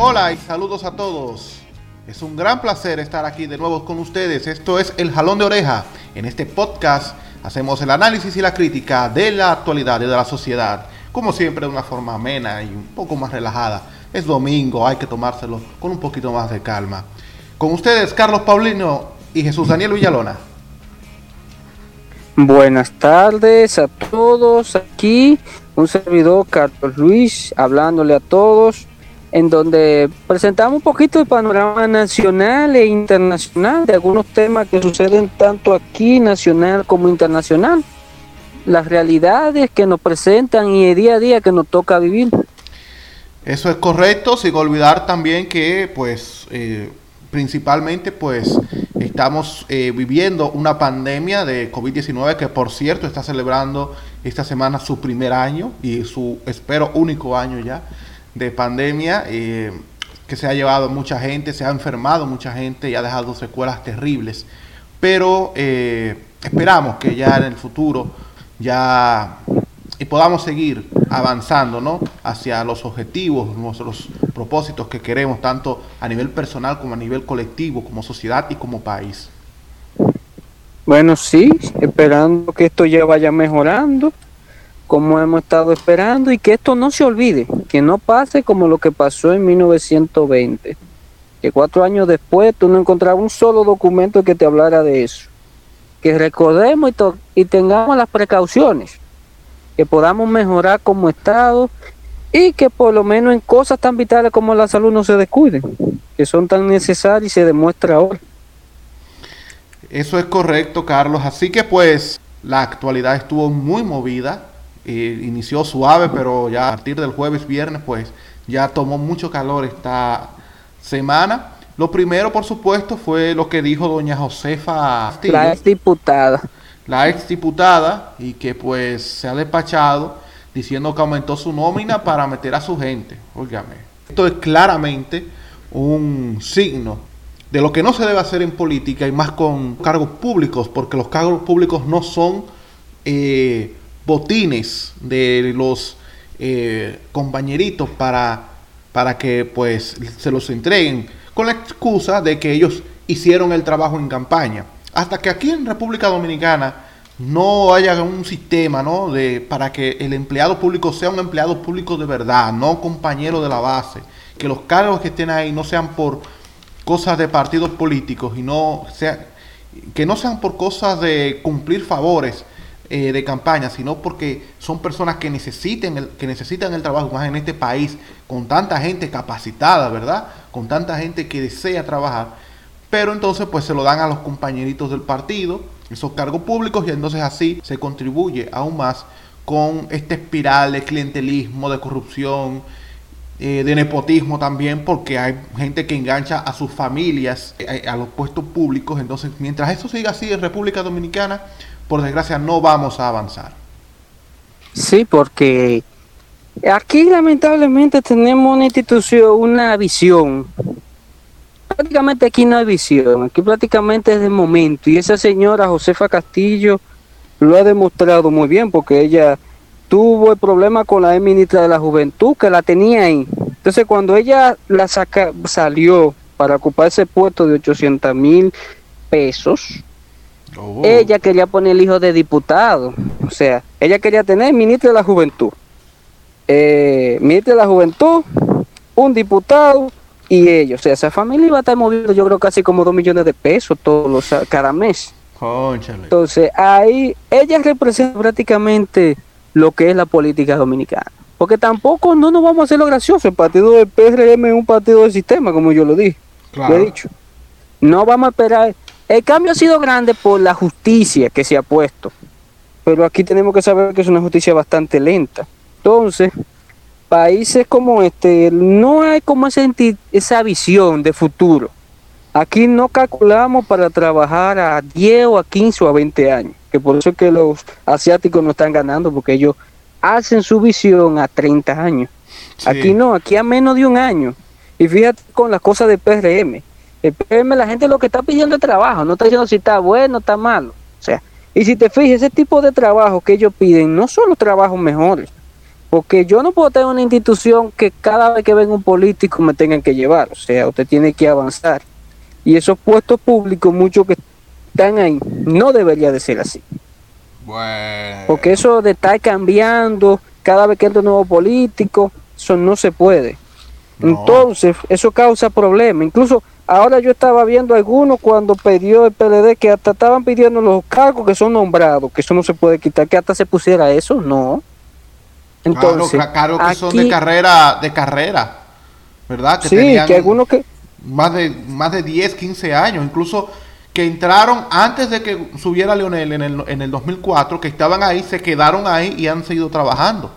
Hola y saludos a todos. Es un gran placer estar aquí de nuevo con ustedes. Esto es El Jalón de Oreja. En este podcast hacemos el análisis y la crítica de la actualidad y de la sociedad, como siempre de una forma amena y un poco más relajada. Es domingo, hay que tomárselo con un poquito más de calma. Con ustedes, Carlos Paulino y Jesús Daniel Villalona. Buenas tardes a todos. Aquí un servidor, Carlos Luis, hablándole a todos en donde presentamos un poquito el panorama nacional e internacional de algunos temas que suceden tanto aquí nacional como internacional, las realidades que nos presentan y el día a día que nos toca vivir. Eso es correcto, sin olvidar también que pues eh, principalmente pues estamos eh, viviendo una pandemia de COVID-19 que por cierto está celebrando esta semana su primer año y su espero único año ya de pandemia eh, que se ha llevado mucha gente, se ha enfermado mucha gente y ha dejado secuelas terribles. Pero eh, esperamos que ya en el futuro ya y podamos seguir avanzando ¿no? hacia los objetivos, nuestros propósitos que queremos, tanto a nivel personal como a nivel colectivo, como sociedad y como país. Bueno, sí, esperando que esto ya vaya mejorando como hemos estado esperando y que esto no se olvide, que no pase como lo que pasó en 1920, que cuatro años después tú no encontrabas un solo documento que te hablara de eso. Que recordemos y, y tengamos las precauciones, que podamos mejorar como Estado y que por lo menos en cosas tan vitales como la salud no se descuiden, que son tan necesarias y se demuestra ahora. Eso es correcto, Carlos. Así que pues la actualidad estuvo muy movida inició suave, pero ya a partir del jueves, viernes, pues ya tomó mucho calor esta semana. Lo primero, por supuesto, fue lo que dijo doña Josefa La ex diputada. La ex diputada, y que pues se ha despachado diciendo que aumentó su nómina para meter a su gente. Óigame, esto es claramente un signo de lo que no se debe hacer en política y más con cargos públicos, porque los cargos públicos no son eh, botines de los eh, compañeritos para, para que pues se los entreguen con la excusa de que ellos hicieron el trabajo en campaña. Hasta que aquí en República Dominicana no haya un sistema ¿no? de, para que el empleado público sea un empleado público de verdad, no compañero de la base, que los cargos que estén ahí no sean por cosas de partidos políticos y no sea, que no sean por cosas de cumplir favores eh, de campaña, sino porque son personas que necesiten el, que necesitan el trabajo, más en este país, con tanta gente capacitada, ¿verdad? Con tanta gente que desea trabajar, pero entonces pues se lo dan a los compañeritos del partido, esos cargos públicos, y entonces así se contribuye aún más con esta espiral de clientelismo, de corrupción, eh, de nepotismo también, porque hay gente que engancha a sus familias eh, a los puestos públicos. Entonces, mientras eso siga así en República Dominicana, por desgracia no vamos a avanzar. Sí, porque aquí lamentablemente tenemos una institución, una visión. Prácticamente aquí no hay visión, aquí prácticamente es de momento. Y esa señora Josefa Castillo lo ha demostrado muy bien porque ella tuvo el problema con la ministra de la Juventud que la tenía ahí. Entonces cuando ella la saca, salió para ocupar ese puesto de 800 mil pesos, Oh. Ella quería poner el hijo de diputado, o sea, ella quería tener ministro de la juventud, eh, ministro de la juventud, un diputado y ellos, o sea, esa familia iba a estar moviendo yo creo casi como dos millones de pesos todos los, cada mes. Entonces, ahí ella representa prácticamente lo que es la política dominicana. Porque tampoco no nos vamos a hacer lo gracioso. El partido del PRM es un partido del sistema, como yo lo dije. Lo he dicho. No vamos a esperar el cambio ha sido grande por la justicia que se ha puesto, pero aquí tenemos que saber que es una justicia bastante lenta. Entonces, países como este, no hay como esa, esa visión de futuro. Aquí no calculamos para trabajar a 10 o a 15 o a 20 años, que por eso es que los asiáticos no están ganando, porque ellos hacen su visión a 30 años. Aquí no, aquí a menos de un año. Y fíjate con las cosas de PRM El PM, la gente lo que está pidiendo es trabajo, no está diciendo si está bueno o está malo. O sea, y si te fijas, ese tipo de trabajo que ellos piden no son los trabajos mejores. Porque yo no puedo tener una institución que cada vez que venga un político me tengan que llevar. O sea, usted tiene que avanzar. Y esos puestos públicos, muchos que están ahí, no debería de ser así. Porque eso de estar cambiando cada vez que entra un nuevo político, eso no se puede. Entonces, eso causa problemas. Incluso ahora yo estaba viendo algunos cuando pidió el PLD que hasta estaban pidiendo los cargos que son nombrados, que eso no se puede quitar, que hasta se pusiera eso, no. Entonces, claro, que son de carrera, de carrera, ¿verdad? Que sí, que algunos que... Más de, más de 10, 15 años, incluso que entraron antes de que subiera Leonel en el, en el 2004, que estaban ahí, se quedaron ahí y han seguido trabajando.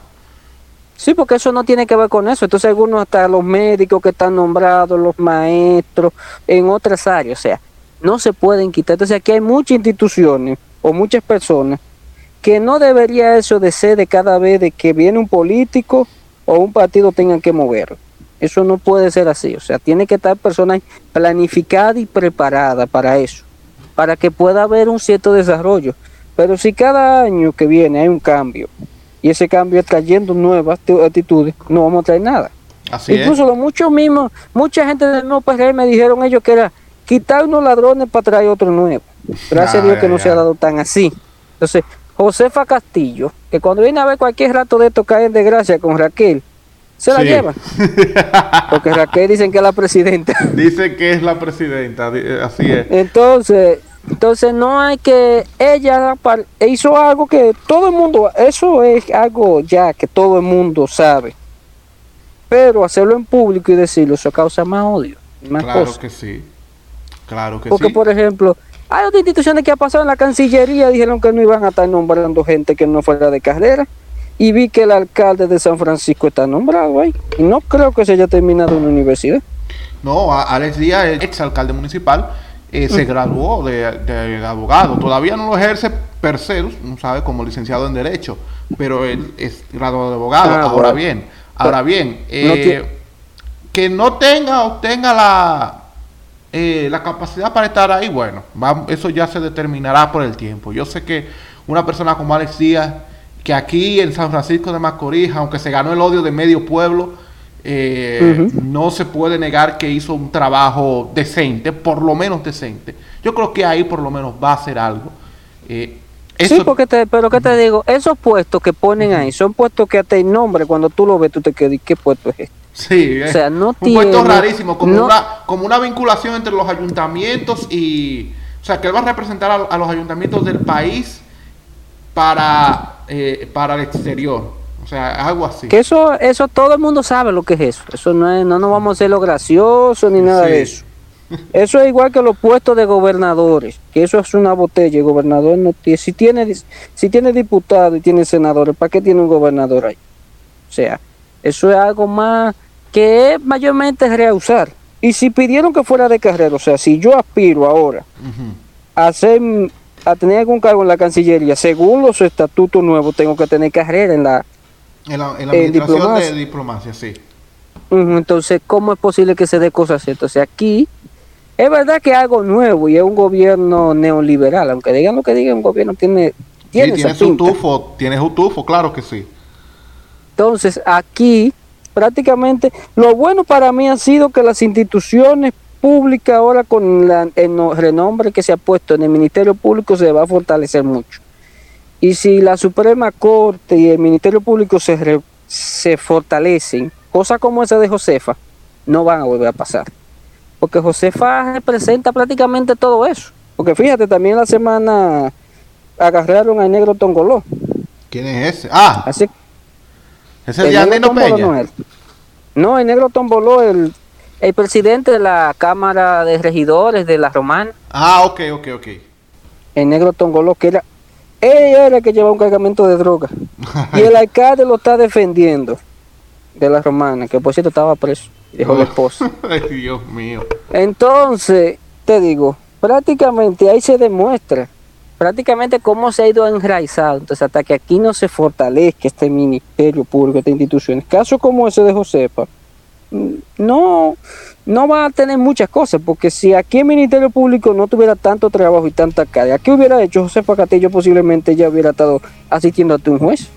Sí, porque eso no tiene que ver con eso. Entonces algunos hasta los médicos que están nombrados, los maestros, en otras áreas. O sea, no se pueden quitar. Entonces aquí hay muchas instituciones o muchas personas que no debería eso de ser de cada vez de que viene un político o un partido tengan que moverlo. Eso no puede ser así. O sea, tiene que estar personas planificadas y preparadas para eso, para que pueda haber un cierto desarrollo. Pero si cada año que viene hay un cambio y ese cambio está trayendo nuevas actitudes, no vamos a traer nada. Incluso lo mucho mismo, mucha gente del nuevo PRM me dijeron ellos que era quitar unos ladrones para traer otro nuevo. Gracias a Dios que no se ha dado tan así. Entonces, Josefa Castillo, que cuando viene a ver cualquier rato de esto cae en desgracia con Raquel, se la lleva. Porque Raquel dicen que es la presidenta. Dice que es la presidenta, así es. Entonces, entonces no hay que ella hizo algo que todo el mundo, eso es algo ya que todo el mundo sabe. Pero hacerlo en público y decirlo, eso causa más odio, más claro que sí. Claro que Porque, por ejemplo, hay otras instituciones que ha pasado en la Cancillería, dijeron que no iban a estar nombrando gente que no fuera de carrera. Y vi que el alcalde de San Francisco está nombrado ahí. Y no creo que se haya terminado una universidad. No, Alex Díaz, el ex alcalde municipal, eh, se graduó de, abogado. Todavía no lo ejerce per se, no sabe, como licenciado en Derecho, pero él es graduado de abogado. Ah, ahora bien, ahora bien, eh, que no tenga o tenga la, eh, la capacidad para estar ahí, bueno, eso ya se determinará por el tiempo. Yo sé que una persona como Alex Díaz, que aquí en San Francisco de Macorís, aunque se ganó el odio de medio pueblo, eh, no se puede negar que hizo un trabajo decente, por lo menos decente. Yo creo que ahí por lo menos va a hacer algo. Eh, sí, porque te, pero que te digo, esos puestos que ponen ahí son puestos que hasta el nombre, cuando tú lo ves, tú te quedas, ¿qué puesto es este? Sí, o sea, no un puesto rarísimo, como, una, como una vinculación entre los ayuntamientos y... O sea, que él va a representar a, los ayuntamientos del país para, eh, para el exterior. O sea, algo así. Que eso, eso todo el mundo sabe lo que es eso. Eso no es, no nos vamos a hacer lo gracioso ni nada de eso. Eso es igual que los puestos de gobernadores, que eso es una botella. El gobernador no tiene, si tiene, si tiene diputados y tiene senadores, ¿para qué tiene un gobernador ahí? O sea, eso es algo más que es mayormente reusar. Y si pidieron que fuera de carrera, o sea, si yo aspiro ahora a hacer a tener algún cargo en la Cancillería, según los estatutos nuevos, tengo que tener carrera en la en la, administración de diplomacia, sí. entonces, ¿cómo es posible que se dé cosas así? Entonces, aquí es verdad que es algo nuevo y es un gobierno neoliberal, aunque digan lo que digan, un gobierno tiene... Tiene, tiene su tufo, tiene su tufo, claro que sí. Entonces, aquí prácticamente lo bueno para mí ha sido que las instituciones públicas ahora con la, el renombre que se ha puesto en el Ministerio Público se va a fortalecer mucho. Y si la Suprema Corte y el Ministerio Público se, se fortalecen, cosas como esa de Josefa, no van a volver a pasar. Porque Josefa representa prácticamente todo eso. Porque fíjate, también la semana agarraron al negro Tongoló. ¿Quién es ese? Ah, Así, ¿Es el, de Peña? No, el negro Tomboló, el, el presidente de la Cámara de Regidores de la Romana. Ah, ok, ok, ok. El negro Tongoló, que era ella era el que llevaba un cargamento de droga. y el alcalde lo está defendiendo de la romana, que por cierto estaba preso, dijo la esposa. Ay, Dios mío. Entonces, te digo, prácticamente ahí se demuestra prácticamente cómo se ha ido enraizado. Entonces, hasta que aquí no se fortalezca este ministerio público, estas instituciones, casos como ese de Josepa, no, no va a tener muchas cosas, porque si aquí el Ministerio Público no tuviera tanto trabajo y tanta carga, ¿qué hubiera hecho José Castillo? Posiblemente ya hubiera estado asistiendo a un juez.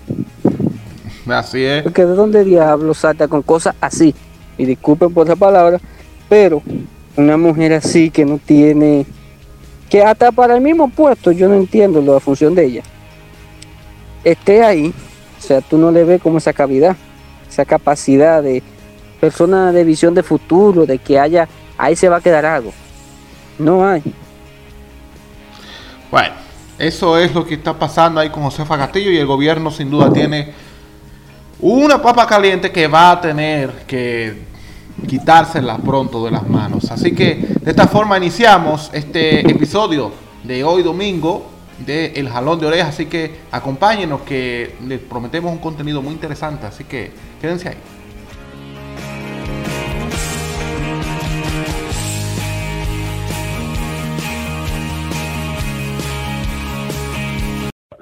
Así es. Porque de dónde diablo salta con cosas así. Y disculpen por esa palabra, pero una mujer así que no tiene, que hasta para el mismo puesto, yo no entiendo la función de ella, esté ahí, o sea, tú no le ves como esa cavidad, esa capacidad de persona de visión de futuro, de que haya, ahí se va a quedar algo. No hay. Bueno, eso es lo que está pasando ahí con Josefa Castillo y el gobierno sin duda tiene una papa caliente que va a tener que quitársela pronto de las manos. Así que de esta forma iniciamos este episodio de hoy domingo de El Jalón de Orejas. Así que acompáñenos que les prometemos un contenido muy interesante. Así que quédense ahí.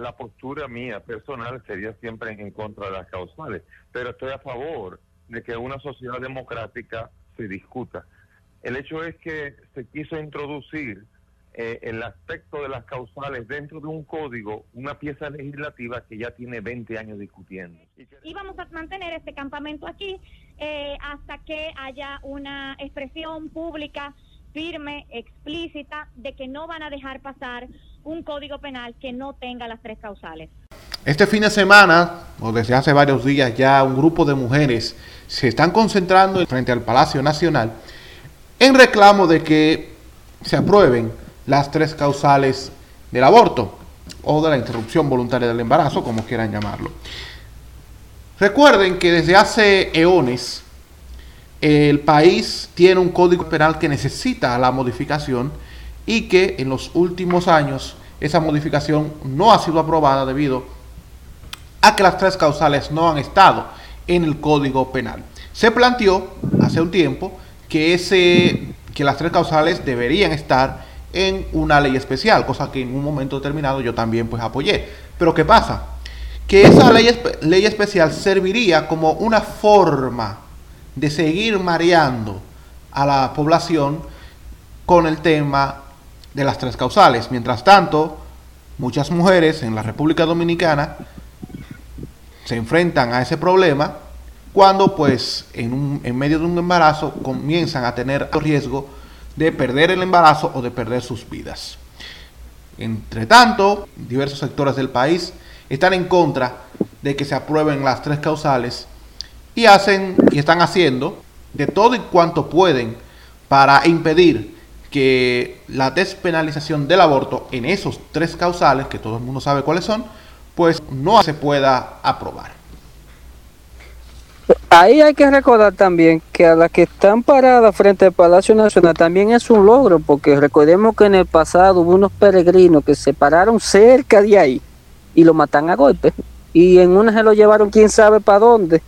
la postura mía personal sería siempre en contra de las causales, pero estoy a favor de que una sociedad democrática se discuta. El hecho es que se quiso introducir eh, el aspecto de las causales dentro de un código, una pieza legislativa que ya tiene 20 años discutiendo. Y vamos a mantener este campamento aquí eh, hasta que haya una expresión pública firme, explícita, de que no van a dejar pasar un código penal que no tenga las tres causales. Este fin de semana, o desde hace varios días ya, un grupo de mujeres se están concentrando frente al Palacio Nacional en reclamo de que se aprueben las tres causales del aborto o de la interrupción voluntaria del embarazo, como quieran llamarlo. Recuerden que desde hace eones el país tiene un código penal que necesita la modificación y que en los últimos años esa modificación no ha sido aprobada debido a que las tres causales no han estado en el código penal. Se planteó hace un tiempo que, ese, que las tres causales deberían estar en una ley especial, cosa que en un momento determinado yo también pues apoyé. Pero ¿qué pasa? Que esa ley, ley especial serviría como una forma de seguir mareando a la población con el tema de las tres causales. Mientras tanto, muchas mujeres en la República Dominicana se enfrentan a ese problema cuando pues en, en medio de un embarazo comienzan a tener riesgo de perder el embarazo o de perder sus vidas. Entre tanto, diversos sectores del país están en contra de que se aprueben las tres causales y hacen y están haciendo de todo y cuanto pueden para impedir que la despenalización del aborto en esos tres causales, que todo el mundo sabe cuáles son, pues no se pueda aprobar. Ahí hay que recordar también que a las que están paradas frente al Palacio Nacional también es un logro, porque recordemos que en el pasado hubo unos peregrinos que se pararon cerca de ahí y lo matan a golpe. Y en una se lo llevaron quién sabe para dónde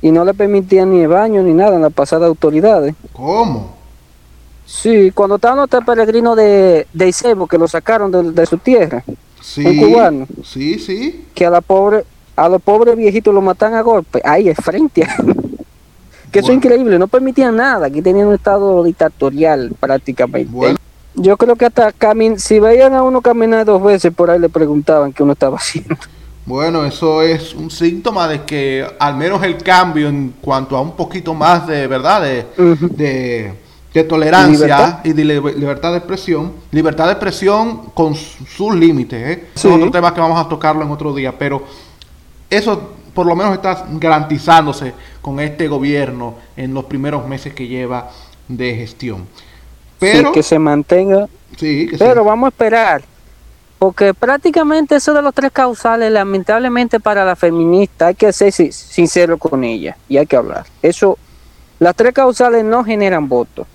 y no le permitían ni el baño ni nada en las pasadas autoridades. ¿Cómo? Sí, cuando estaban los peregrinos de, de Isebo, que lo sacaron de, su tierra, sí, un cubano. Sí, sí. Que a la pobre, a los pobres viejitos lo matan a golpe, ahí es frente a Que eso es increíble, no permitían nada, aquí tenían un estado dictatorial prácticamente. Bueno. Yo creo que hasta camin si veían a uno caminar dos veces, por ahí le preguntaban qué uno estaba haciendo. Bueno, eso es un síntoma de que al menos el cambio en cuanto a un poquito más de verdad, de, de, tolerancia y de libertad de expresión, libertad de expresión con sus límites, ¿eh? son otros temas que vamos a tocarlo en otro día, pero eso por lo menos está garantizándose con este gobierno en los primeros meses que lleva de gestión. Pero que se mantenga. Sí, pero vamos a esperar porque prácticamente eso de los tres causales, lamentablemente para la feminista, hay que ser sincero con ella y hay que hablar. Eso, las tres causales no generan votos.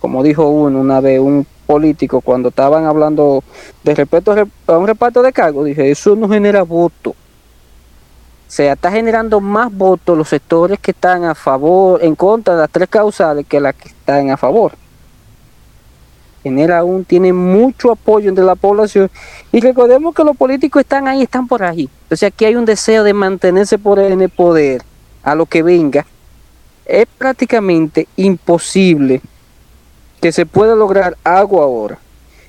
Como dijo uno una vez, un político, cuando estaban hablando de respeto a un reparto de cargos, dije, eso no genera voto. O sea, está generando más votos los sectores que están a favor, en contra de las tres causales que las que están a favor genera aún tiene mucho apoyo entre la población y recordemos que los políticos están ahí, están por ahí. Entonces aquí hay un deseo de mantenerse por en el poder a lo que venga es prácticamente imposible que se pueda lograr algo ahora.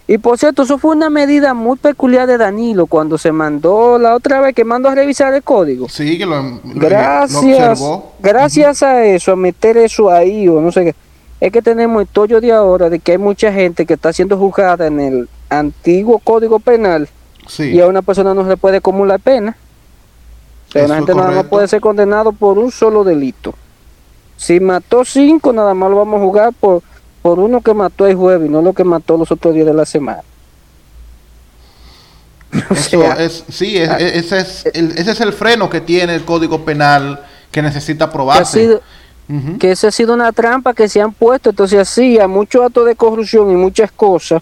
Y por cierto, eso fue una medida muy peculiar de Danilo cuando se mandó la otra vez que mandó a revisar el código. Sí, que lo, lo- lo Gracias, gracias a eso, a meter eso ahí o no sé qué. Es que tenemos el tollo de ahora de que hay mucha gente que está siendo juzgada en el antiguo código penal Sí. y a una persona no se le puede acumular pena. O sea, gente nada más puede ser condenado por un solo delito. Si mató cinco, nada más lo vamos a jugar por, por uno que mató el jueves y no lo que mató los otros días de la semana. O Eso es, sí, es- ah, es- ese, es el, ese es el freno que tiene el Código Penal que necesita que, ha que esa ha sido una trampa que se han puesto. Entonces, así, a muchos actos de corrupción y muchas cosas,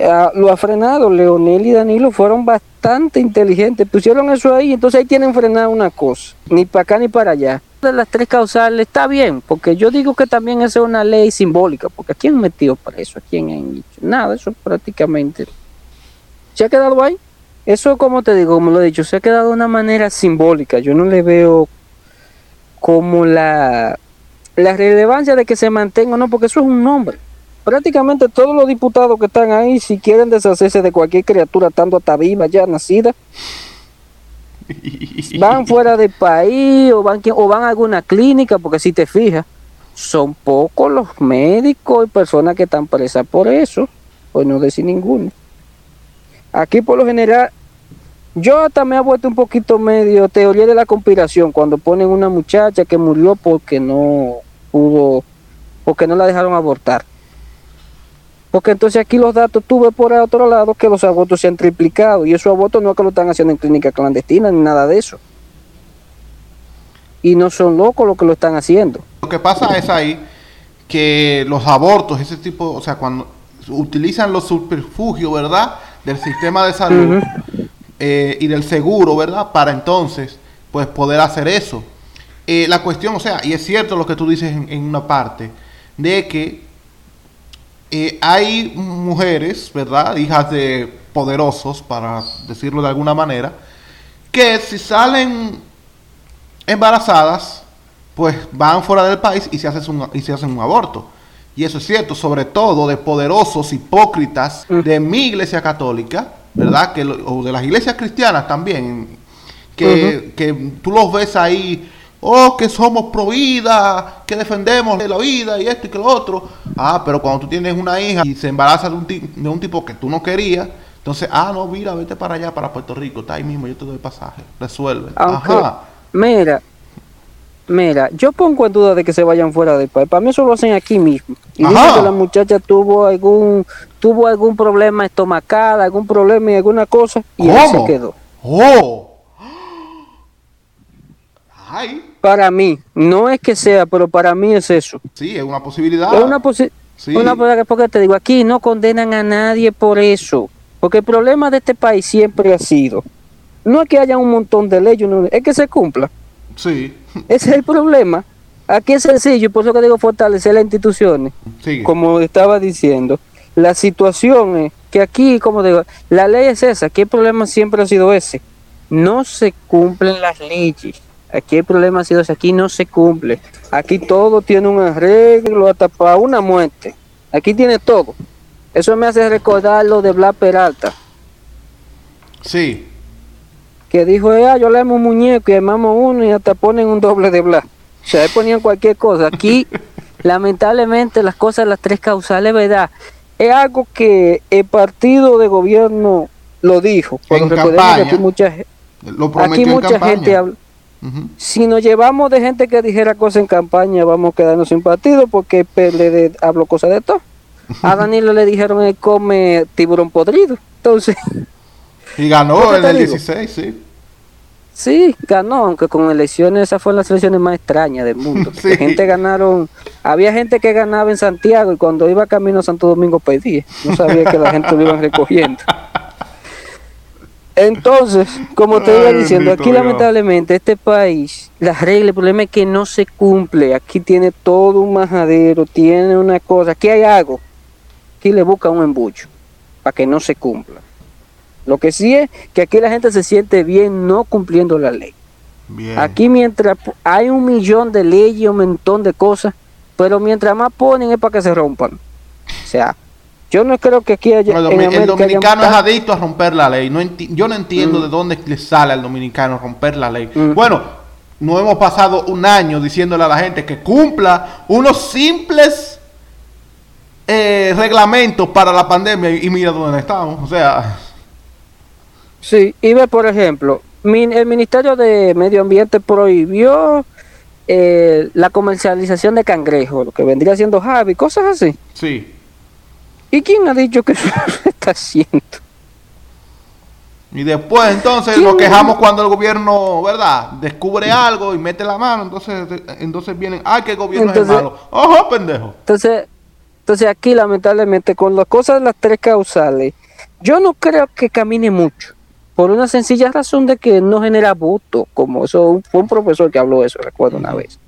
ah, lo ha frenado. Leonel y Danilo fueron bastante inteligentes. Pusieron eso ahí, entonces ahí tienen frenado una cosa. Ni para acá ni para allá. De las tres causales está bien, porque yo digo que también esa es una ley simbólica, porque ¿a quién metido preso? ¿A quién han dicho? Nada, eso prácticamente se ha quedado ahí. Eso, como te digo, como lo he dicho, se ha quedado de una manera simbólica. Yo no le veo como la, la relevancia de que se mantenga, no, porque eso es un nombre. Prácticamente todos los diputados que están ahí, si quieren deshacerse de cualquier criatura, estando hasta viva, ya nacida, van fuera del país o van, o van a alguna clínica, porque si te fijas, son pocos los médicos y personas que están presas por eso, pues no decir ninguno. Aquí por lo general, yo hasta me he vuelto un poquito medio teoría de la conspiración cuando ponen una muchacha que murió porque no pudo, porque no la dejaron abortar. Porque entonces aquí los datos tuve por el otro lado que los abortos se han triplicado y esos abortos no es que lo están haciendo en clínicas clandestinas ni nada de eso. Y no son locos los que lo están haciendo. Lo que pasa es ahí que los abortos, ese tipo, o sea, cuando utilizan los subterfugios, ¿verdad? Del sistema de salud eh, y del seguro, ¿verdad? Para entonces, pues poder hacer eso. Eh, la cuestión, o sea, y es cierto lo que tú dices en, en una parte, de que eh, hay mujeres, ¿verdad? Hijas de poderosos, para decirlo de alguna manera, que si salen embarazadas, pues van fuera del país y se hacen un, y se hacen un aborto. Y eso es cierto, sobre todo de poderosos hipócritas de mi iglesia católica, ¿verdad? Que, o de las iglesias cristianas también, que, que tú los ves ahí, oh, que somos pro vida, que defendemos la vida y esto y que lo otro. Ah, pero cuando tú tienes una hija y se embaraza de un, de un tipo que tú no querías, entonces, ah, no, mira, vete para allá, para Puerto Rico, está ahí mismo, yo te doy pasaje, resuelve. Ajá. mira, mira, yo pongo en duda de que se vayan fuera del país. Para mí eso lo hacen aquí mismo. Y Ajá. dicen que la muchacha tuvo algún, tuvo algún problema estomacal, algún problema y alguna cosa, y ahí se ¿Cómo? quedó. ¡Oh! ¡Ay! Para mí, no es que sea, pero para mí es eso. Sí, es una posibilidad. Es una posi- Sí. una posibilidad, porque te digo, aquí no condenan a nadie por eso. Porque el problema de este país siempre ha sido, no es que haya un montón de leyes, no, es que se cumpla. Sí. Ese es el problema. Aquí es sencillo, y por eso que digo fortalecer las instituciones. Sigue. Como estaba diciendo, la situación es que aquí, como digo, la ley es esa, aquí el problema siempre ha sido ese. No se cumplen las leyes. Aquí el problema ha sido aquí no se cumple. Aquí todo tiene un arreglo hasta para una muerte. Aquí tiene todo. Eso me hace recordar lo de Blas Peralta, Sí. que dijo, ah, yo le amo un muñeco y armamos uno y hasta ponen un doble de Blas. O sea, ahí ponían cualquier cosa. Aquí, lamentablemente, las cosas, las tres causales, ¿verdad? Es algo que el partido de gobierno lo dijo. En campaña. aquí mucha, Lo aquí prometió en mucha campaña. gente habla. Si nos llevamos de gente que dijera cosas en campaña, vamos a quedarnos sin partido porque PLD habló cosas de todo. A Danilo le dijeron él come tiburón podrido. Entonces, Y ganó ¿Qué en el digo? 16, sí. sí, ganó, aunque con elecciones, esas fueron las elecciones más extrañas del mundo. Sí. Gente ganaron, había gente que ganaba en Santiago y cuando iba camino a Santo Domingo perdía. No sabía que la gente lo iban recogiendo. Entonces, como te iba diciendo, aquí lamentablemente este país, las reglas, el problema es que no se cumple. Aquí tiene todo un majadero, tiene una cosa, aquí hay algo. Aquí le busca un embucho para que no se cumpla. Lo que sí es que aquí la gente se siente bien no cumpliendo la ley. Bien. Aquí mientras hay un millón de leyes, un montón de cosas, pero mientras más ponen es para que se rompan. O sea, yo no creo que aquí haya... el, en el haya dominicano es adicto a romper la ley. No yo no entiendo Mm. de dónde le sale al dominicano romper la ley. Mm. Bueno, no hemos pasado un año diciéndole a la gente que cumpla unos simples eh, reglamentos para la pandemia y mira dónde estamos. O sea, Sí, y ve, por ejemplo, el Ministerio de Medio Ambiente prohibió eh, la comercialización de cangrejos, lo que vendría siendo Javi, cosas así. sí. ¿Y quién ha dicho que eso se está haciendo? Y después entonces nos quejamos cuando el gobierno, ¿verdad? Descubre algo y mete la mano, entonces entonces vienen, ay, que el gobierno Entonces- es malo. Ojo, pendejo. Entonces, entonces aquí lamentablemente con las cosas de las tres causales, yo no creo que camine mucho, por una sencilla razón de que no genera voto, como eso fue un profesor que habló eso, recuerdo una vez.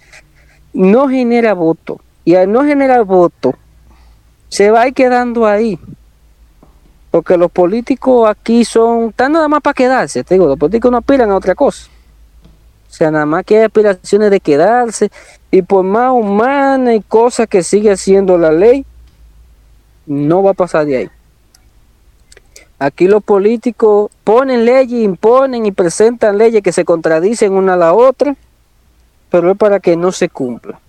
No genera voto, y al no generar voto, se va a ir quedando ahí. Porque los políticos aquí son, están nada más para quedarse, te digo, los políticos no aspiran a otra cosa. O sea, nada más que hay aspiraciones de quedarse y por más humana y cosas que sigue haciendo la ley, no va a pasar de ahí. Aquí los políticos ponen leyes, imponen y presentan leyes que se contradicen una a la otra, pero es para que no se cumpla.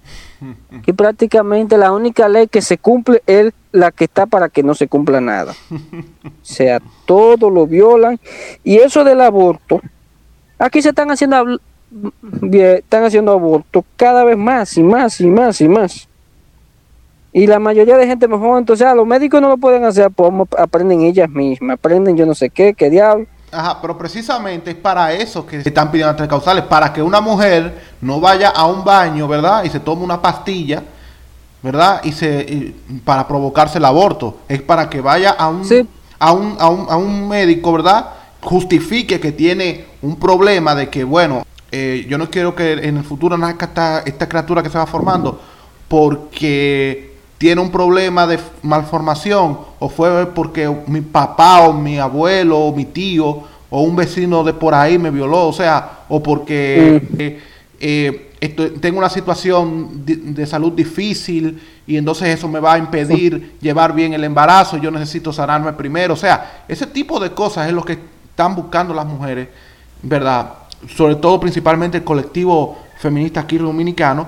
Aquí prácticamente la única ley que se cumple es la que está para que no se cumpla nada. O sea, todo lo violan. Y eso del aborto, aquí se están haciendo bien, están haciendo aborto cada vez más y más y más y más. Y la mayoría de gente mejor, entonces a los médicos no lo pueden hacer, pues aprenden ellas mismas, aprenden yo no sé qué, qué diablo. Ajá, pero precisamente es para eso que se están pidiendo las tres causales, para que una mujer no vaya a un baño, ¿verdad? Y se tome una pastilla, ¿verdad? Y se y para provocarse el aborto. Es para que vaya a un, Sí. a un, a un, a un médico, ¿verdad? Justifique que tiene un problema de que, bueno, eh, yo no quiero que en el futuro nazca esta, esta criatura que se va formando porque tiene un problema de malformación o fue porque mi papá o mi abuelo o mi tío o un vecino de por ahí me violó, o sea, o porque eh, eh, estoy- tengo una situación de, de salud difícil y entonces eso me va a impedir llevar bien el embarazo, yo necesito sanarme primero, o sea, ese tipo de cosas es lo que están buscando las mujeres, ¿verdad? Sobre todo principalmente el colectivo feminista aquí dominicano,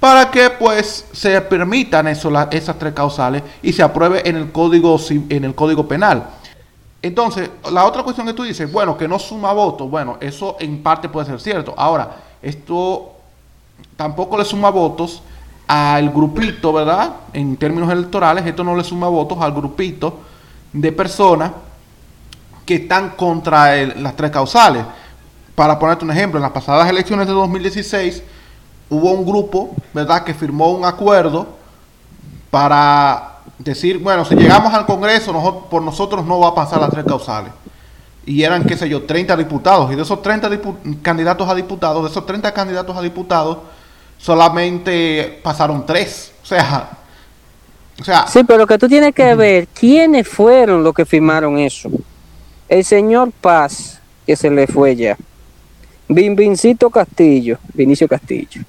para que pues se permitan esas tres causales y se apruebe en el código en el código penal. Entonces, la otra cuestión que tú dices, bueno, que no suma votos, bueno, eso en parte puede ser cierto. Ahora, esto tampoco le suma votos al grupito, ¿verdad? En términos electorales, esto no le suma votos al grupito de personas que están contra las tres causales. Para ponerte un ejemplo, en las pasadas elecciones de 2016 hubo un grupo, ¿verdad?, que firmó un acuerdo para decir, bueno, si llegamos al Congreso, por nosotros no va a pasar las tres causales. Y eran, qué sé yo, 30 diputados. Y de esos 30 dipu- candidatos a diputados, de esos 30 candidatos a diputados, solamente pasaron tres. O sea, o sea, Sí, pero que tú tienes que ver quiénes fueron los que firmaron eso. El señor Paz, que se le fue ya. Vinvincito Castillo, Vinicio Castillo.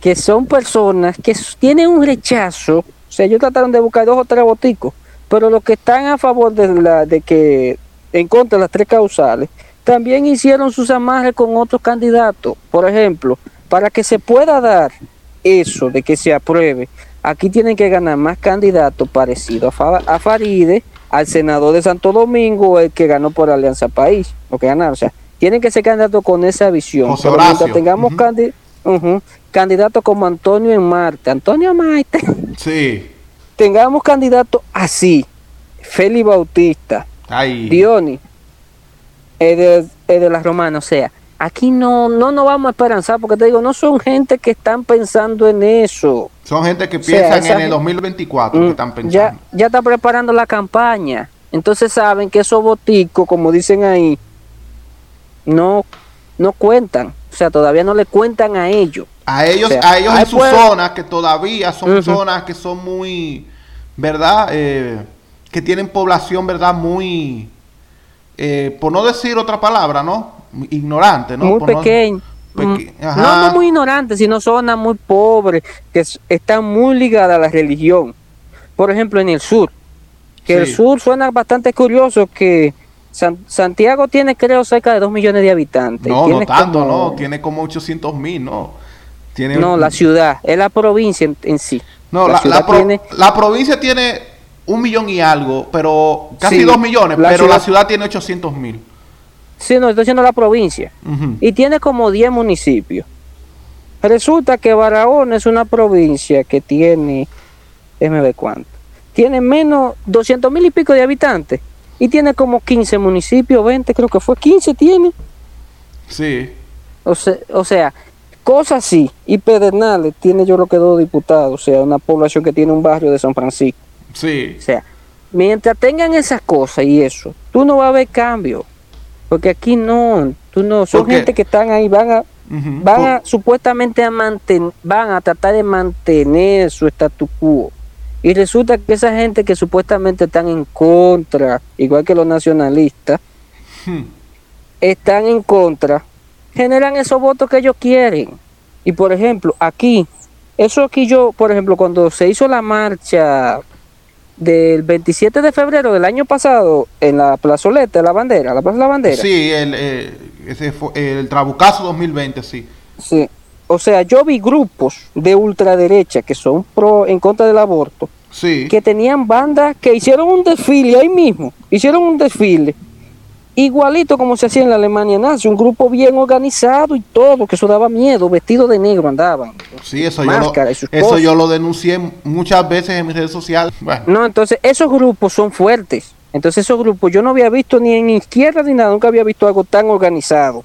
que son personas que tienen un rechazo, o sea, ellos trataron de buscar dos o tres boticos, pero los que están a favor de la de que en contra de las tres causales, también hicieron sus amarres con otros candidatos. Por ejemplo, para que se pueda dar eso de que se apruebe, aquí tienen que ganar más candidatos parecidos a Faride, al senador de Santo Domingo, el que ganó por Alianza País, lo que ganaron, o sea, tienen que ser candidatos con esa visión. José Pero mientras tengamos ujú. candi- Ujú. Candidatos como Antonio en Marte, Antonio Marte, sí, tengamos candidatos así, Félix Bautista, ahí. Dioni, el de, el de las romanas, o sea, aquí no, no nos vamos a esperanzar, porque te digo, no son gente que están pensando en eso. Son gente que O sea, piensan en el gen- 2024, que están pensando. Ya, ya está preparando la campaña. Entonces saben que esos boticos, como dicen ahí, no, no cuentan. O sea, todavía no le cuentan a ellos. A ellos, O sea, a ellos en sus zonas, que todavía son zonas que son muy, ¿verdad? Eh, que tienen población, ¿verdad? Muy, eh, por no decir otra palabra, ¿no? ignorantes, ¿no? muy Por no- pequeños. peque- Mm, Ajá. No, no muy ignorantes, sino zonas muy pobres, que están muy ligadas a la religión. Por ejemplo, en el sur, que el sur suena bastante curioso, que San- Santiago tiene creo cerca de 2 millones de habitantes. No, no tanto, como- no. Tiene como 800 mil, ¿no? Tiene, No, la ciudad, es la provincia en, en sí. No, la la, ciudad la pro- tiene- la provincia tiene un millón y algo, pero casi Sí, dos millones, pero la ciudad- tiene 800 mil. Sí, no, estoy diciendo la provincia. Y tiene como 10 municipios. Resulta que Barahona es una provincia que tiene, déjame ver cuánto, tiene menos 200 mil y pico de habitantes y tiene como 15 municipios, 20 creo que fue, 15 tiene. Sí. O sea, o sea cosas así. Y Pedernales tiene yo creo que dos diputados, o sea, una población que tiene un barrio de San Francisco. Sí. O sea, mientras tengan esas cosas y eso, tú no vas a ver cambio. Porque aquí no, tú no, son gente que están ahí, van a, van Por- a supuestamente a mantener, van a tratar de mantener su statu quo. Y resulta que esa gente que supuestamente están en contra, igual que los nacionalistas, Hmm. están en contra, generan esos votos que ellos quieren. Y por ejemplo, aquí, eso aquí yo, por ejemplo, cuando se hizo la marcha del 27 de febrero del año pasado en la plazoleta de la bandera, la plaza de la bandera. Sí, el, eh, ese fue el Trabucazo 2020, sí. Sí. O sea, yo vi grupos de ultraderecha que son pro en contra del aborto, Sí. que tenían bandas que hicieron un desfile ahí mismo, hicieron un desfile igualito como se hacía en la Alemania nazi, un grupo bien organizado y todo, que eso daba miedo, vestido de negro andaban. Sí, eso, yo lo, eso cosas. yo lo denuncié muchas veces en mis redes sociales. Bueno, No, entonces esos grupos son fuertes. Entonces esos grupos yo no había visto ni en izquierda ni nada, nunca había visto algo tan organizado.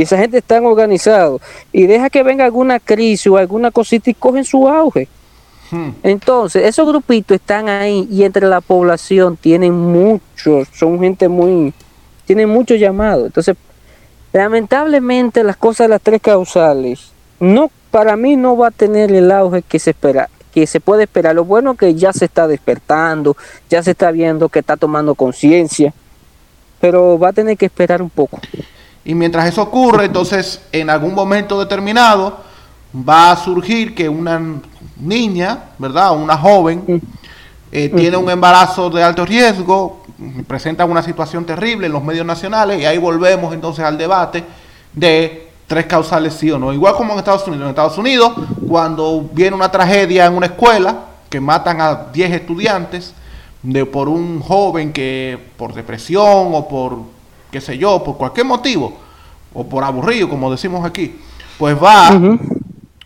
Y esa gente es tan organizado. Y deja que venga alguna crisis o alguna cosita y cogen su auge. hmm, Entonces, esos grupitos están ahí y entre la población tienen muchos, son gente muy, tienen mucho llamado. Entonces, lamentablemente las cosas de las tres causales, no, para mí no va a tener el auge que se espera, que se puede esperar. Lo bueno es que ya se está despertando, ya se está viendo que está tomando conciencia, pero va a tener que esperar un poco. Y mientras eso ocurre, entonces en algún momento determinado va a surgir que una niña, ¿verdad? Una joven eh, tiene un embarazo de alto riesgo, presenta una situación terrible en los medios nacionales y ahí volvemos entonces al debate de tres causales sí o no. Igual como en Estados Unidos. En Estados Unidos, cuando viene una tragedia en una escuela, que matan a 10 estudiantes, de por un joven que por depresión o por qué sé yo, por cualquier motivo, o por aburrido, como decimos aquí, pues va,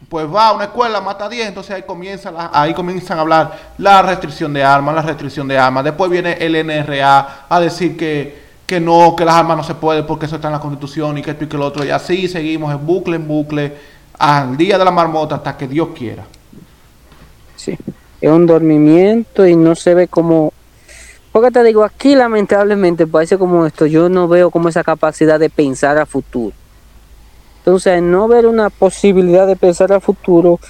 pues va a una escuela, mata a 10, entonces ahí comienza la- ahí comienzan a hablar la restricción de armas, la restricción de armas, después viene el NRA a decir que, que no, que las armas no se pueden porque eso está en la constitución y que esto y que lo otro, y así seguimos en bucle en bucle al día de la marmota hasta que Dios quiera. Sí, es un dormimiento y no se ve como... Porque te digo, aquí lamentablemente, parece como esto, yo no veo como esa capacidad de pensar a futuro. Entonces, no ver una posibilidad de pensar a futuro,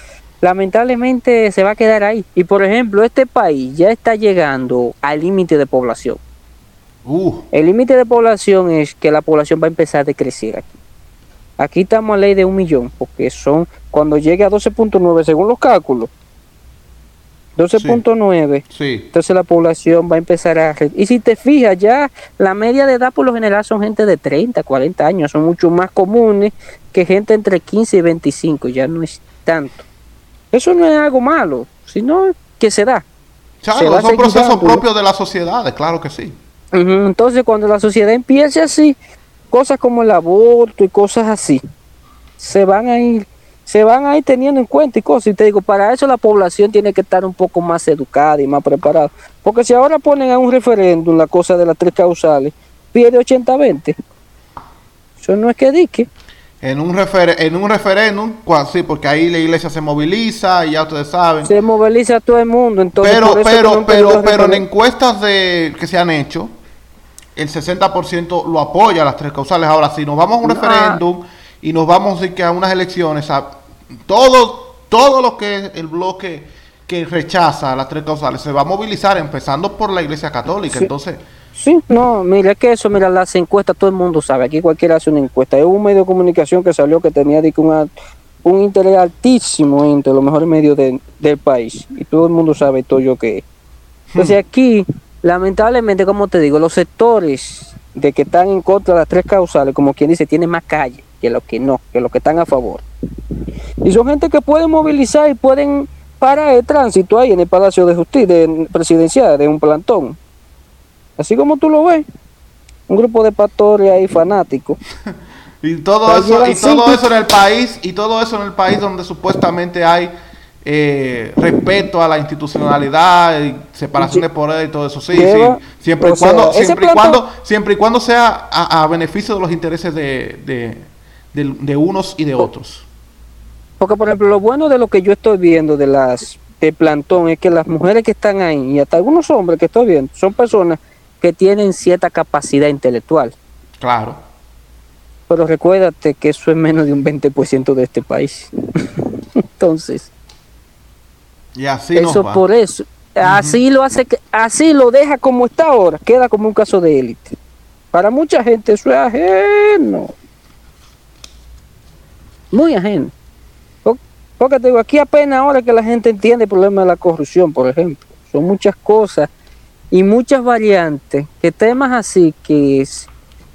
lamentablemente se va a quedar ahí. Y por ejemplo, este país ya está llegando al límite de población. Uh, El límite de población es que la población va a empezar a decrecer aquí. Aquí estamos a ley de un millón, porque son, cuando llegue a 12.9 según los cálculos, 12.9, sí. entonces la población va a empezar a... Y si te fijas, ya la media de edad por lo general son gente de 30, 40 años, son mucho más comunes que gente entre 15 y 25, ya no es tanto. Eso no es algo malo, sino que se da. Claro, son procesos dando. propios de las sociedades, claro que sí. Entonces, cuando la sociedad empiece así, cosas como el aborto y cosas así, se van a ir, se van a ir teniendo en cuenta y cosas. Y te digo, para eso la población tiene que estar un poco más educada y más preparada. Porque si ahora ponen a un referéndum la cosa de las tres causales, pierde 80-20. Eso no es que dique. En un, refer en un referéndum, sí, porque ahí la iglesia se moviliza y ya ustedes saben. Se moviliza todo el mundo. Entonces, pero, pero, pero, pero en encuestas de, que se han hecho, el 60% lo apoya a las tres causales. Ahora, si nos vamos a un Ah. referéndum y nos vamos a que a unas elecciones, a todo, todo lo que es el bloque que rechaza las tres causales se va a movilizar, empezando por la iglesia católica. Sí. Entonces, Sí, no, mira, es que eso, mira, las encuestas, todo el mundo sabe, aquí cualquiera hace una encuesta. Es un medio de comunicación que salió que tenía de una- un interés altísimo entre los mejores medios de- del país. Y todo el mundo sabe todo yo que es. Entonces aquí, lamentablemente, como te digo, los sectores de que están en contra de las tres causales, como quien dice, tienen más calle que los que no, que los que están a favor. Y son gente que pueden movilizar y pueden parar el tránsito ahí en el Palacio de Justicia de presidencial, de un plantón. Así como tú lo ves. Un grupo de pastores ahí fanáticos. Y todo eso, y todo eso en el país, y todo eso en el país donde supuestamente hay eh, respeto a la institucionalidad y separación de poder y todo eso. Sí, Lleva- sí. Siempre y sea, cuando, ese siempre y cuando, siempre y cuando sea a, a beneficio de los intereses de, de, de- de unos y de otros. Porque, por ejemplo, lo bueno de lo que yo estoy viendo de las de plantón es que las mujeres que están ahí y hasta algunos hombres que estoy viendo son personas que tienen cierta capacidad intelectual. Claro. Pero recuérdate que eso es menos de un 20% de este país. Entonces, Y así eso nos va. por eso. Así lo hace que así lo deja como está ahora, queda como un caso de élite. Para mucha gente eso es ajeno. Muy ajeno. Po- Porque te digo, aquí apenas ahora que la gente entiende el problema de la corrupción, por ejemplo. Son muchas cosas y muchas variantes que temas así que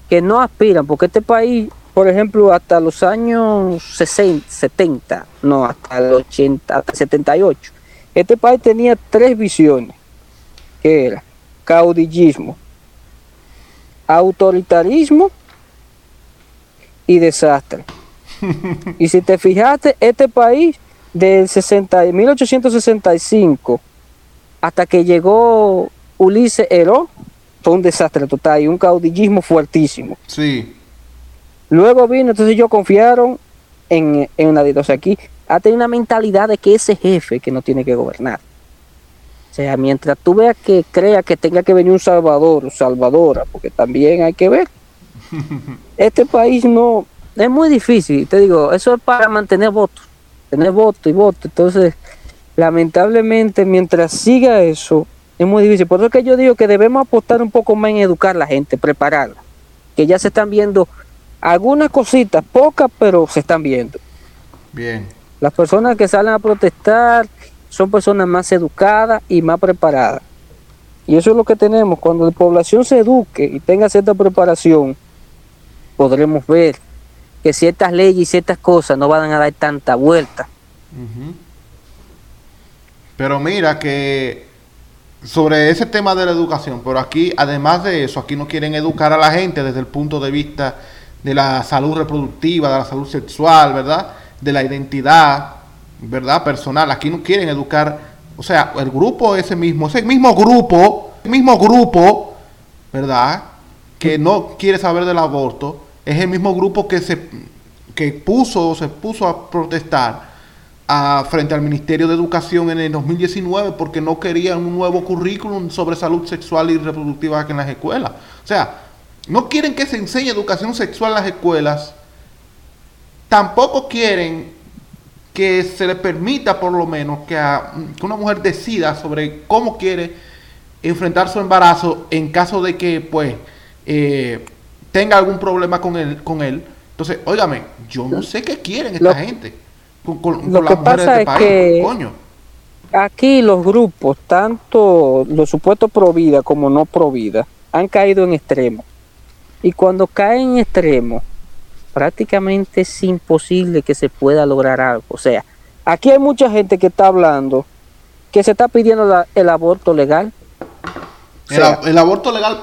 que no aspiran, porque este país, por ejemplo, hasta los años 60, 70, no, hasta el 80, hasta el 78, este país tenía tres visiones, que era caudillismo, autoritarismo y desastre. Y si te fijaste, este país del 60, 1865 hasta que llegó Ulises Heró, fue un desastre total y un caudillismo fuertísimo. Sí. Luego vino, entonces ellos confiaron en, en una O sea, aquí ha tenido una mentalidad de que ese jefe que no tiene que gobernar. O sea, mientras tú veas que crea que tenga que venir un salvador o salvadora, porque también hay que ver. Este país no, es muy difícil, te digo, eso es para mantener votos, tener voto y voto. Entonces, lamentablemente, mientras siga eso, es muy difícil. Por eso es que yo digo que debemos apostar un poco más en educar a la gente, prepararla. Que ya se están viendo algunas cositas, pocas, pero se están viendo. Bien. Las personas que salen a protestar son personas más educadas y más preparadas. Y eso es lo que tenemos. Cuando la población se eduque y tenga cierta preparación, podremos ver que ciertas leyes y ciertas cosas no van a dar tanta vuelta. Pero mira que sobre ese tema de la educación, pero aquí, además de eso, aquí no quieren educar a la gente desde el punto de vista de la salud reproductiva, de la salud sexual, ¿verdad? De la identidad, ¿verdad? Personal. Aquí no quieren educar, o sea, el grupo ese mismo, ese mismo grupo, el mismo grupo, ¿verdad? Que no quiere saber del aborto, es el mismo grupo que se que puso se puso a protestar frente al Ministerio de Educación en el 2019 porque no querían un nuevo currículum sobre salud sexual y reproductiva aquí en las escuelas. O sea, no quieren que se enseñe educación sexual en las escuelas, tampoco quieren que se le permita por lo menos que una mujer decida sobre cómo quiere enfrentar su embarazo en caso de que pues eh, tenga algún problema con él, con él. Entonces, óigame, yo no sé qué quieren esta Lo- gente con, con- lo con que las mujeres pasa de es este país, que- coño. Aquí los grupos, tanto los supuestos pro vida como no pro vida, han caído en extremos. Y cuando caen en extremos, prácticamente es imposible que se pueda lograr algo. O sea, aquí hay mucha gente que está hablando que se está pidiendo la- el aborto legal. O sea, el aborto legal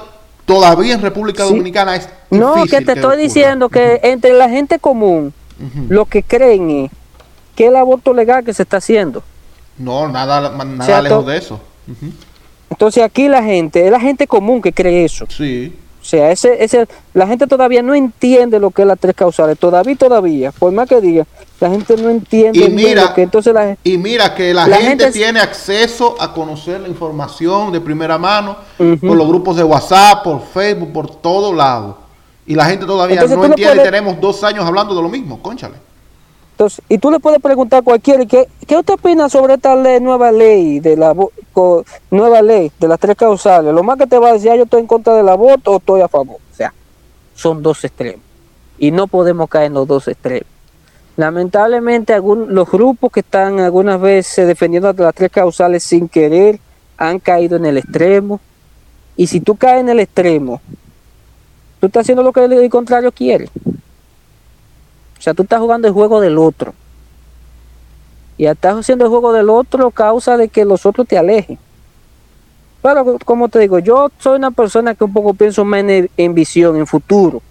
todavía en República Sí. Dominicana es no, difícil que te estoy diciendo que entre la gente común, Ujú. lo que creen es que el aborto legal que se está haciendo. No, nada, nada sea, lejos de eso. Entonces aquí la gente, es la gente común que cree eso. Sí. O sea, ese, ese, la gente todavía no entiende lo que es las tres causales. Todavía, todavía, por más que diga, la gente no entiende Y mira- que entonces la gente... Y mira que la, La gente, tiene acceso a conocer la información de primera mano por los grupos de WhatsApp, por Facebook, por todos lados. Y la gente todavía Entonces no entiende. puedes- Tenemos dos años hablando de lo mismo, conchale. Entonces, y tú le puedes preguntar a cualquiera, ¿qué, qué usted opina sobre esta ley- nueva ley de la nueva ley de las tres causales, lo más que te va a decir, "Ah, yo estoy en contra del aborto o estoy a favor. O sea, son dos extremos. Y no podemos caer en los dos extremos. Lamentablemente, algún, los grupos que están algunas veces defendiendo de las tres causales sin querer han caído en el extremo. Y si tú caes en el extremo, tú estás haciendo lo que el contrario quiere. O sea, tú estás jugando el juego del otro. Y estás haciendo el juego del otro causa de que los otros te alejen. Pero como te digo, yo soy una persona que un poco pienso más en, en visión, en futuro.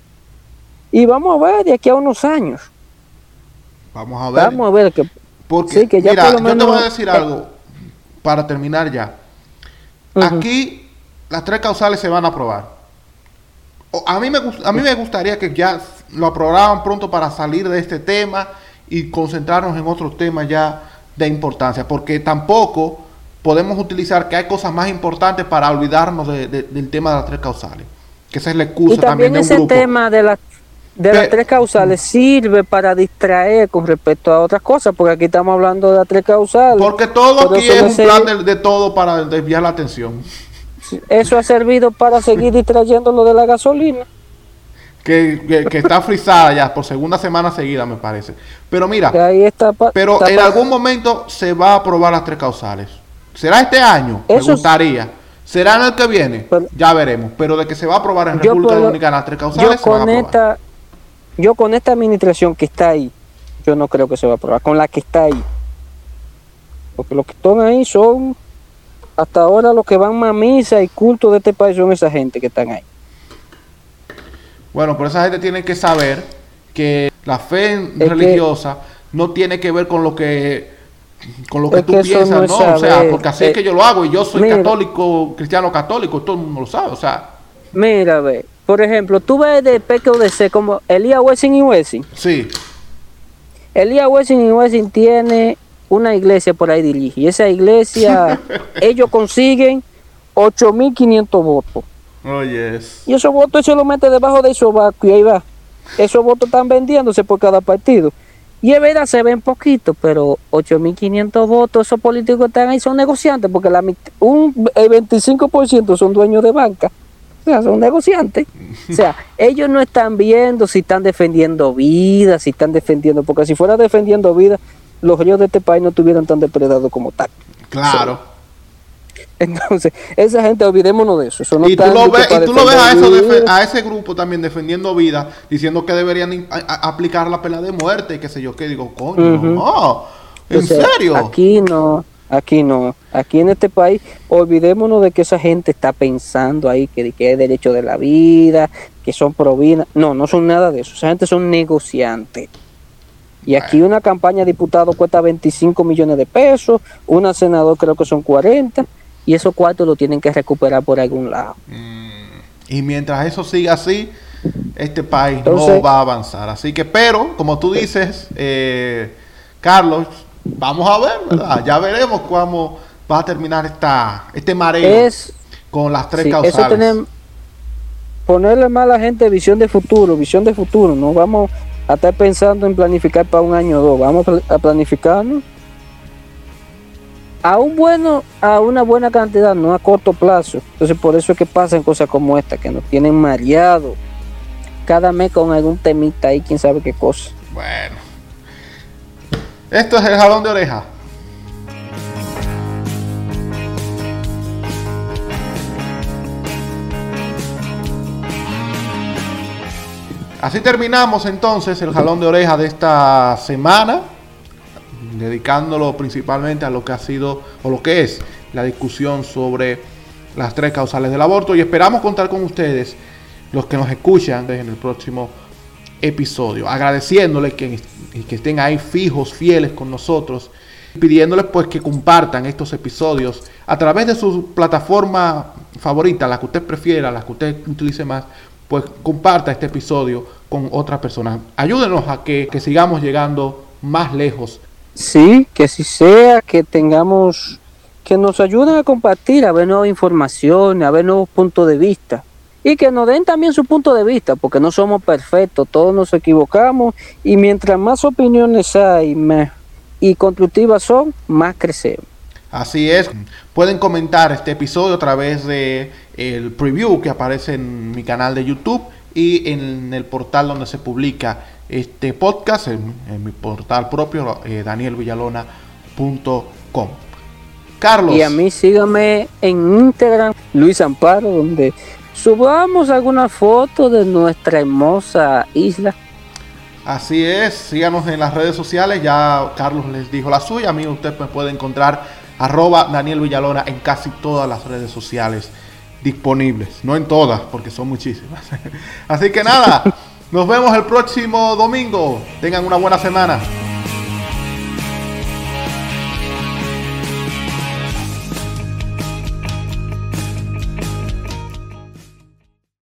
Y vamos a ver de aquí a unos años. Vamos a ver. Vamos a ver que Porque, Sí, que ya mira, por lo yo te menos- voy a decir eh, algo para terminar ya. Aquí las tres causales se van a aprobar. A mí, me, a mí me gustaría que ya lo aprobaran pronto para salir de este tema y concentrarnos en otros temas ya de importancia, porque tampoco podemos utilizar que hay cosas más importantes para olvidarnos de- de- del tema de las tres causales. Que esa es la excusa y también de un ese grupo. tema de, la- de las tres causales sirve para distraer con respecto a otras cosas, porque aquí estamos hablando de las tres causales. Porque todo aquí es un plan de, de todo para desviar la atención. Eso ha servido para seguir distrayendo lo de la gasolina. Que, que- que está frisada ya por segunda semana seguida, me parece. Pero mira, ahí está pero está en algún momento se va a aprobar las tres causales. ¿Será este año? Eso me gustaría. ¿Será en el que viene? Pero- ya veremos. Pero de que se va a aprobar en Yo República puedo- Dominicana las tres yo causales, se van a con aprobar. esta yo con esta administración que está ahí yo no creo que se va a aprobar con la que está ahí porque los que están ahí son hasta ahora los que van a misa y culto de este país son esa gente que están ahí Bueno, pero esa gente tiene que saber que la fe religiosa no tiene que ver con lo que con lo que tú que piensas, no O sea, porque así Eh, es que yo lo hago y yo soy mira. católico, cristiano católico, todo el mundo lo sabe, o sea, mira ve por ejemplo tú ves de PQDC como Elías Wessing y Wessing. Sí. Elías Wessing y Wessing tiene una iglesia por ahí dirige y esa iglesia ellos consiguen 8500 votos Oh, yes. Y esos votos se los mete debajo de sobaco y ahí va. Esos votos están vendiéndose por cada partido. Y es verdad, se ven poquitos, pero 8.500 votos, esos políticos que están ahí son negociantes, porque la, un, el 25% son dueños de banca. O sea, son negociantes. O sea, ellos no están viendo si están defendiendo vida, si están defendiendo, porque si fuera defendiendo vida, los ríos de este país no estuvieran tan depredados como tal. Claro. Entonces, esa gente, olvidémonos de eso. eso no y tú lo ves, y tú lo ves a, eso a ese grupo también defendiendo vida, diciendo que deberían aplicar la pena de muerte y qué sé yo qué. Digo, coño, no, ¿en O sea, serio? Aquí no, aquí no. Aquí en este país, olvidémonos de que esa gente está pensando ahí que, que es derecho de la vida, que son provinas. No, no son nada de eso. Esa gente son negociantes. Y aquí una campaña de diputado cuesta 25 millones de pesos, una senador creo que son 40, y esos cuartos lo tienen que recuperar por algún lado. Y mientras eso siga así, este país no va a avanzar. Así que, pero, como tú dices, eh, Carlos, vamos a ver, ¿verdad? Ya veremos cómo va a terminar esta, este mareo Es, con las tres sí, eso tenemos, ponerle más a la gente visión de futuro, visión de futuro, no vamos a estar pensando en planificar para un año o dos, vamos a planificarnos a un bueno, a una buena cantidad, no a corto plazo. Entonces por eso es que pasan cosas como esta, que nos tienen mareado cada mes con algún temita ahí, quién sabe qué cosa. Bueno. Esto es el jalón de oreja. Así terminamos entonces el jalón de oreja de esta semana, dedicándolo principalmente a lo que ha sido o lo que es la discusión sobre las tres causales del aborto y esperamos contar con ustedes, los que nos escuchan en el próximo episodio, agradeciéndoles que, que estén ahí fijos, fieles con nosotros, pidiéndoles pues que compartan estos episodios a través de su plataforma favorita, la que usted prefiera, la que usted utilice más, pues comparta este episodio con otras personas. Ayúdenos a que, que sigamos llegando más lejos. Sí, que si sea, que tengamos, que nos ayuden a compartir, a ver nuevas informaciones, a ver nuevos puntos de vista. Y que nos den también su punto de vista, porque no somos perfectos, todos nos equivocamos y mientras más opiniones hay más, y constructivas son, más crecemos. Así es. Pueden comentar este episodio a través de preview que aparece en mi canal de YouTube y en el portal donde se publica este podcast, en, mi portal propio, eh, danielvillalona.com. Carlos. Y a mí sígame en Instagram, Luis Amparo, donde subamos alguna foto de nuestra hermosa isla. Así es, síganos en las redes sociales, ya Carlos les dijo la suya, a mí usted me puede encontrar arroba Daniel Villalona en casi todas las redes sociales disponibles, no en todas, porque son muchísimas. Así que nada, nos vemos el próximo domingo, tengan una buena semana.